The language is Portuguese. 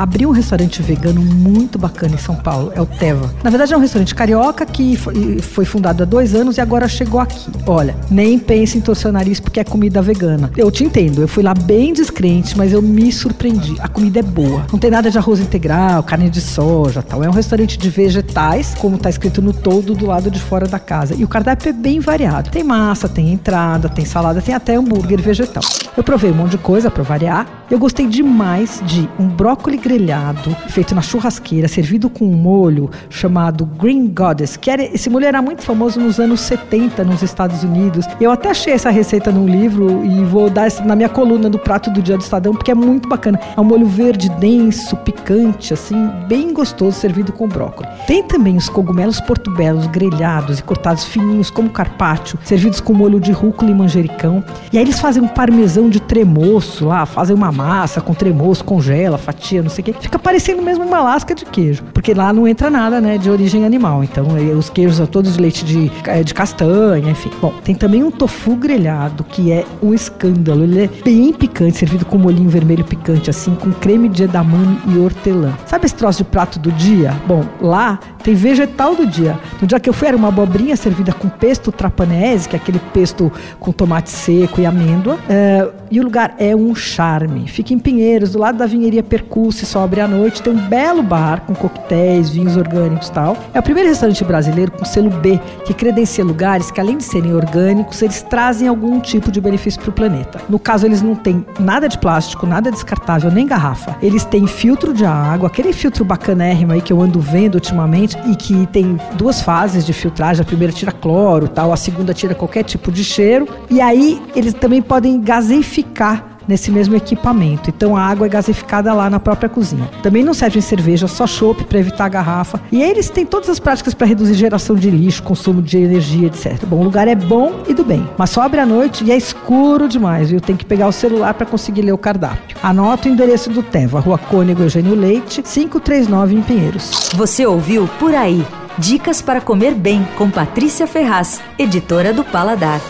abriu um restaurante vegano muito bacana em São Paulo, é o Teva. Na verdade é um restaurante carioca que foi fundado há dois anos e agora chegou aqui. Olha, nem pense em torcer o nariz porque é comida vegana. Eu te entendo, eu fui lá bem descrente, mas eu me surpreendi. A comida é boa. Não tem nada de arroz integral, carne de soja tal. É um restaurante de vegetais, como está escrito no todo do lado de fora da casa. E o cardápio é bem variado. Tem massa, tem entrada, tem salada, tem até hambúrguer vegetal. Eu provei um monte de coisa para variar. Eu gostei demais de um brócolis grelhado, feito na churrasqueira, servido com um molho chamado Green Goddess, que era, esse molho era muito famoso nos anos 70 nos Estados Unidos. Eu até achei essa receita num livro e vou dar na minha coluna do prato do dia do Estadão, porque é muito bacana. É um molho verde denso, picante, assim, bem gostoso, servido com brócolis. Tem também os cogumelos portubelos grelhados e cortados fininhos, como carpaccio, servidos com molho de rúcula e manjericão. E aí eles fazem um parmesão de tremoço lá, fazem uma massa com tremoço, congela, fatia, não sei o quê. Fica parecendo mesmo uma lasca de queijo, porque lá não entra nada, né, de origem animal. Então, os queijos são todos de leite de, é, de castanha, enfim. Bom, tem também um tofu grelhado, que é um escândalo. Ele é bem picante, servido com molhinho vermelho picante, assim, com creme de edamame e hortelã. Sabe esse troço de prato do dia? Bom, lá tem vegetal do dia. No dia que eu fui, era uma abobrinha servida com pesto trapanese, que é aquele pesto com tomate seco e amêndoa. É, e o lugar é um charme. Fica em Pinheiros, do lado da vinheria Percurso, só abre à noite. Tem um belo bar com coquetéis, vinhos orgânicos e tal. É o primeiro restaurante brasileiro com selo B, que credencia lugares que, além de serem orgânicos, eles trazem algum tipo de benefício para o planeta. No caso, eles não têm nada de plástico, nada descartável, nem garrafa. Eles têm filtro de água, aquele filtro bacanérrimo aí que eu ando vendo ultimamente e que tem duas fases de filtragem. A primeira tira cloro, tal, a segunda tira qualquer tipo de cheiro. E aí eles também podem gaseificar nesse mesmo equipamento. Então a água é gasificada lá na própria cozinha. Também não serve em cerveja, só chopp para evitar a garrafa. E aí eles têm todas as práticas para reduzir geração de lixo, consumo de energia, etc. Bom, o lugar é bom e do bem, mas só abre à noite e é escuro demais, viu? Tem que pegar o celular para conseguir ler o cardápio. Anota o endereço do Teva, Rua Cônego Eugênio Leite, 539 em Pinheiros. Você ouviu Por Aí. Dicas para comer bem com Patrícia Ferraz, editora do Paladar.